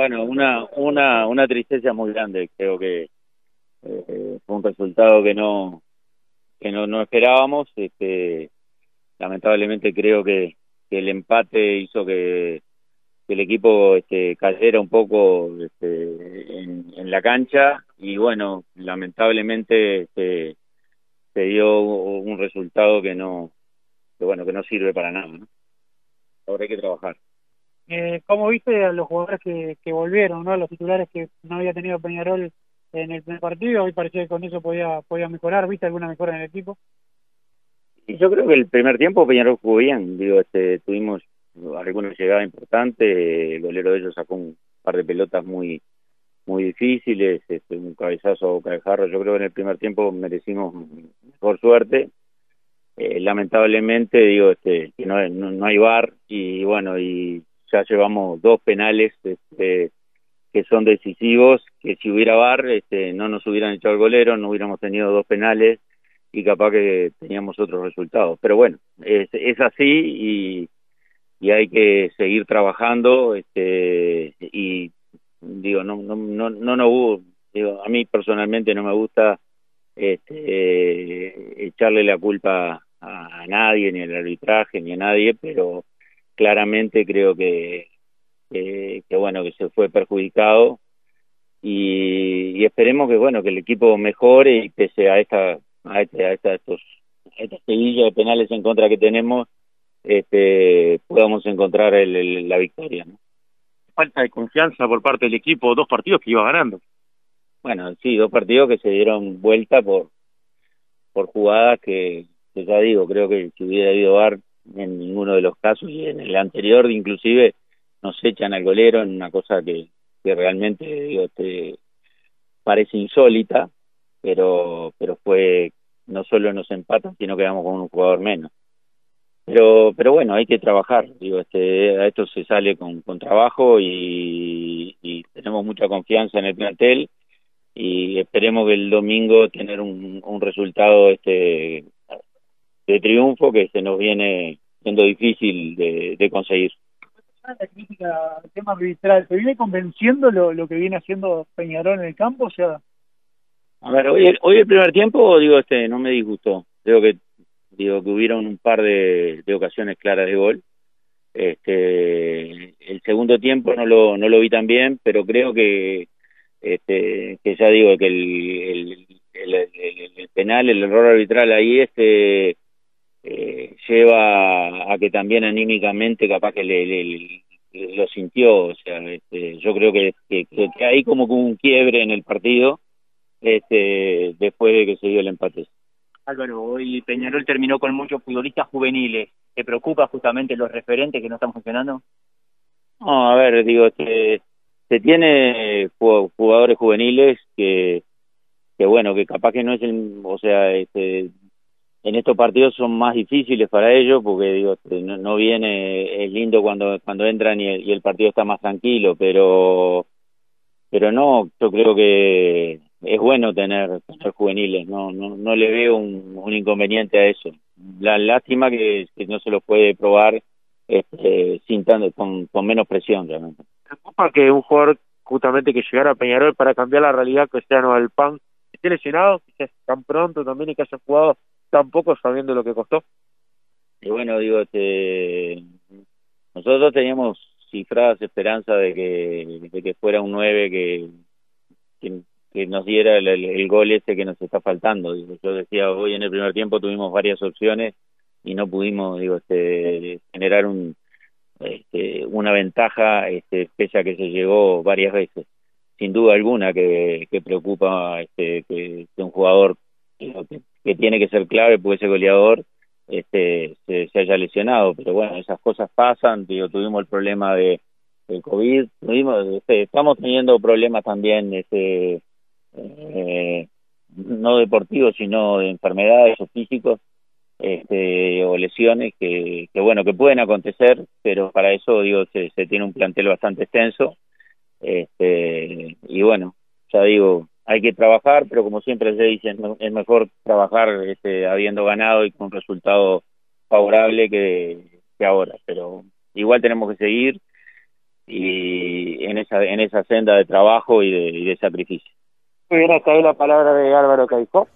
Bueno, una, una, una tristeza muy grande. Creo que eh, fue un resultado que no, que no, no esperábamos. Este, lamentablemente creo que, el empate hizo que, el equipo este, cayera un poco este, en, la cancha y bueno, lamentablemente este, se dio un resultado que no, que bueno, que no sirve para nada. Ahora hay que trabajar. Eh, ¿Cómo viste a los jugadores que, que volvieron, ¿no? los titulares que no había tenido Peñarol en el primer partido? Hoy parecía que con eso podía, podía mejorar. ¿Viste alguna mejora en el equipo? Y yo creo que el primer tiempo Peñarol jugó bien. Digo, este, tuvimos alguna llegada importante. El golero de ellos sacó un par de pelotas muy muy difíciles, este, un cabezazo a boca de jarro. Yo creo que en el primer tiempo merecimos mejor suerte. Eh, lamentablemente, digo, este, que no, no hay bar y bueno, y ya llevamos dos penales este, que son decisivos, que si hubiera VAR este, no nos hubieran echado el golero, no hubiéramos tenido dos penales y capaz que teníamos otros resultados. Pero bueno, es, es así y, y hay que seguir trabajando este, y digo, no, no, no, no, no digo, a mí personalmente no me gusta este, echarle la culpa a nadie, ni al arbitraje, ni a nadie, pero claramente creo que, que, bueno, que se fue perjudicado y, esperemos que bueno, que el equipo mejore y pese a esta, a, este, a esta, estos, esta seguilla de penales en contra que tenemos, este, podamos encontrar el, la victoria. ¿no? Falta de confianza por parte del equipo, dos partidos que iba ganando. Bueno, sí, dos partidos que se dieron vuelta por por jugadas que, que ya digo, creo que si hubiera habido VAR en ninguno de los casos y en el anterior inclusive nos echan al golero en una cosa que, que realmente digo, te parece insólita pero pero fue no solo nos empatan sino que quedamos con un jugador menos. Pero pero bueno hay que trabajar digo este a esto se sale con, con trabajo y, y tenemos mucha confianza en el plantel y esperemos que el domingo tener un, un resultado este de triunfo que se nos viene siendo difícil de, de conseguir. La crítica al tema arbitral, ¿te viene convenciendo lo, lo que viene haciendo Peñarol en el campo? O sea... A ver, hoy, hoy el primer tiempo, digo, este no me disgustó. Creo que digo que hubieron un par de, de ocasiones claras de gol. Este, el segundo tiempo no lo no lo vi tan bien, pero creo que este que ya digo que el, el, el, el penal, el error arbitral ahí este lleva a que también anímicamente capaz que le, lo sintió, o sea, este, yo creo que, que, que, hay como un quiebre en el partido este, después de que se dio el empate. Álvaro, hoy Peñarol terminó con muchos futbolistas juveniles. ¿Te preocupa justamente los referentes que no están funcionando? No, a ver, digo, se, se tiene jugadores juveniles que, que bueno, que capaz que no es el, o sea, este, en estos partidos son más difíciles para ellos porque digo este, no, viene es lindo cuando cuando entran y el, partido está más tranquilo pero pero no yo creo que es bueno tener, tener juveniles no no no le veo un, inconveniente a eso. La lástima que, que no se los puede probar este, sin tanto con, con menos presión realmente. Preocupa que un jugador justamente que llegara a Peñarol para cambiar la realidad que sea no el pan esté lesionado quizás tan pronto también y que haya jugado tampoco sabiendo lo que costó. Y bueno, digo, este, nosotros teníamos cifradas esperanza de que, de que fuera un 9 que, que, nos diera el, gol ese que nos está faltando. yo decía, hoy en el primer tiempo tuvimos varias opciones y no pudimos, digo, este, generar un, este, una ventaja, este, pese a que se llegó varias veces. Sin duda alguna que, que preocupa este, que, que un jugador que tiene que ser clave porque ese goleador este, se, se, haya lesionado, pero bueno, esas cosas pasan, digo, tuvimos el problema de del COVID, tuvimos, este, estamos teniendo problemas también, este, eh, no deportivos, sino de enfermedades o físicos, este, o lesiones que, que bueno, que pueden acontecer, pero para eso, digo, se, se tiene un plantel bastante extenso, este, y bueno, ya digo, hay que trabajar, pero como siempre se dice, es mejor trabajar este, habiendo ganado y con un resultado favorable que, que ahora. Pero igual tenemos que seguir y en esa en esa senda de trabajo y de, y de sacrificio. Muy bien, hasta ahí la palabra de Álvaro Caicó.